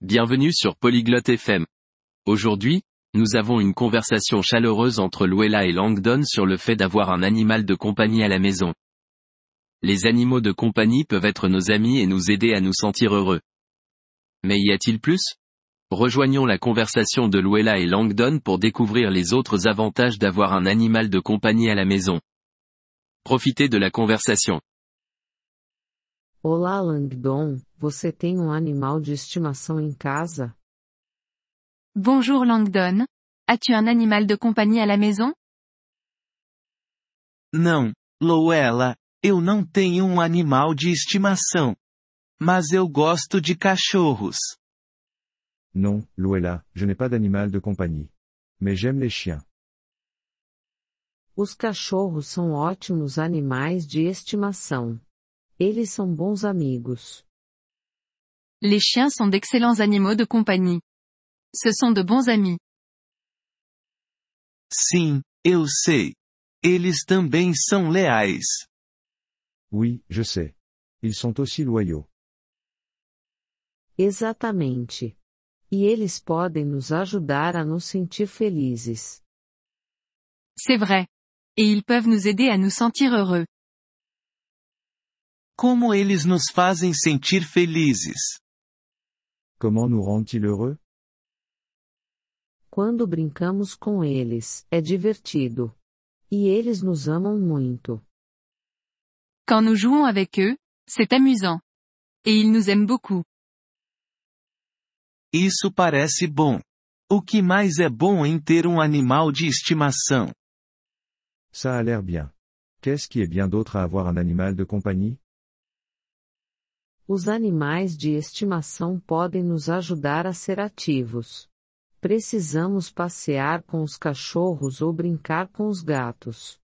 Bienvenue sur Polyglotte FM. Aujourd'hui, nous avons une conversation chaleureuse entre Luella et Langdon sur le fait d'avoir un animal de compagnie à la maison. Les animaux de compagnie peuvent être nos amis et nous aider à nous sentir heureux. Mais y a-t-il plus? Rejoignons la conversation de Luella et Langdon pour découvrir les autres avantages d'avoir un animal de compagnie à la maison. Profitez de la conversation. Olá Langdon, você tem um animal de estimação em casa? Bonjour Langdon. As-tu un animal de compagnie à la maison? Não, Luella, eu não tenho um animal de estimação. Mas eu gosto de cachorros. Non, Luella, je n'ai pas d'animal de compagnie. Mais j'aime les chiens. Os cachorros são ótimos animais de estimação. Eles são bons amigos. Les chiens sont d'excellents animaux de compagnie. Ce sont de bons amis. Sim, eu sei. Eles também são leais. Oui, je sais. Ils sont aussi loyaux. Exatamente. E eles podem nos ajudar a nos sentir felizes. C'est vrai. Et ils peuvent nous aider à nous sentir heureux. Como eles nos fazem sentir felizes. Comment nous rendent-ils heureux Quando brincamos com eles, é divertido. E eles nos amam muito. Quand nous jouons avec eux, c'est amusant. Et ils nous aiment beaucoup. Isso parece bom. O que mais é bom em ter um animal de estimação? Ça a l'air bien. Qu'est-ce qui est bien d'autre à avoir un animal de compagnie Os animais de estimação podem nos ajudar a ser ativos. Precisamos passear com os cachorros ou brincar com os gatos.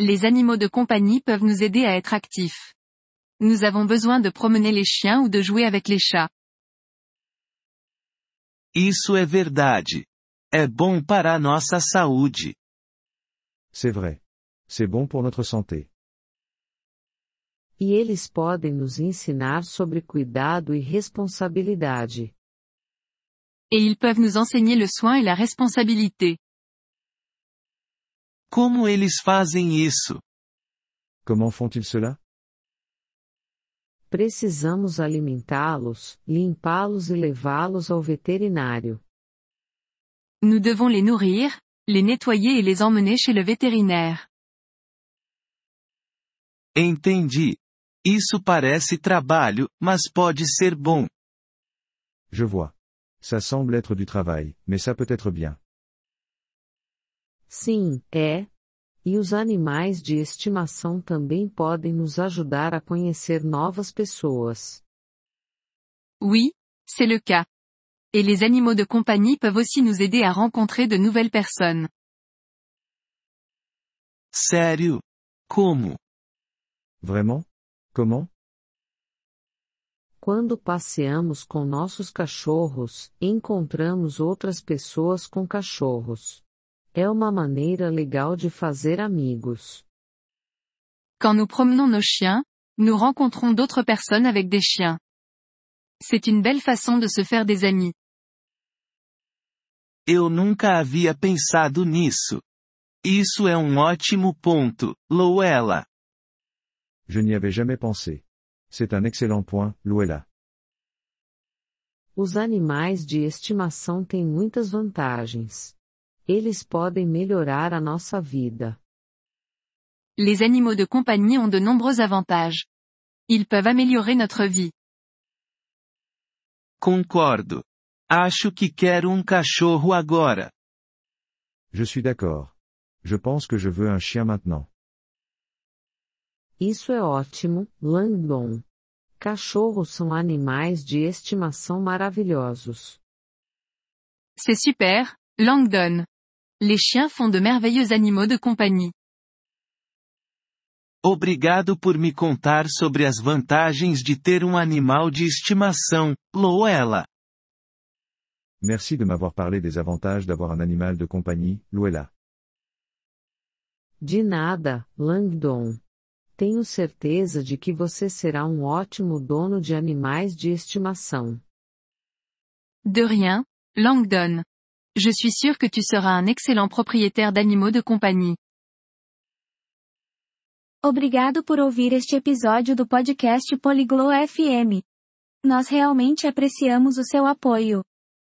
Les animaux de compagnie peuvent nous aider à être actifs. Nous avons besoin de promener les chiens ou de jouer avec les chats. Isso é verdade. É bom para a nossa saúde. C'est vrai. C'est bon pour notre santé. E eles podem nos ensinar sobre cuidado e responsabilidade. Et ils peuvent nous enseigner le soin et la responsabilité. Como eles fazem isso? Comment font-ils cela Precisamos alimentá-los, limpá-los e levá-los ao veterinário. Nous devons les nourrir, les nettoyer et les emmener chez le vétérinaire. Entendi. Isso parece trabalho, mas pode ser bom. Je vois. Ça semble être du travail, mais ça peut être bien. Sim, é. E os animais de estimação também podem nos ajudar a conhecer novas pessoas. Oui, c'est le cas. Et les animaux de compagnie peuvent aussi nous aider à rencontrer de nouvelles personnes. Sério? Como? Vraiment Comment Quando passeamos com nossos cachorros, encontramos outras pessoas com cachorros. É uma maneira legal de fazer amigos. Quand nous promenons nos chiens, nous rencontrons d'autres personnes avec des chiens. C'est une belle façon de se faire des amis. Eu nunca havia pensado nisso. Isso é um ótimo ponto, Luella. Je n'y avais jamais pensé. C'est un excellent point, Luella. Os animais de estimação têm muitas vantagens. Eles podem melhorar a nossa vida. Les animaux de compagnie ont de nombreux avantages. Ils peuvent améliorer notre vie. Concordo. Acho que quero um cachorro agora. Je suis d'accord. Je pense que je veux un chien maintenant. Isso é ótimo, Langdon. Cachorros são animais de estimação maravilhosos. C'est super, Langdon. Les chiens font de merveilleux animaux de compagnie. Obrigado por me contar sobre as vantagens de ter um animal de estimação, Luella. Merci de m'avoir parlé des avantages d'avoir un animal de compagnie, Luella. De nada, Langdon. Tenho certeza de que você será um ótimo dono de animais de estimação. De rien, Langdon. Je suis sûr que tu seras un excellent propriétaire d'animaux de compagnie. Obrigado por ouvir este episódio do podcast Poliglo FM. Nós realmente apreciamos o seu apoio.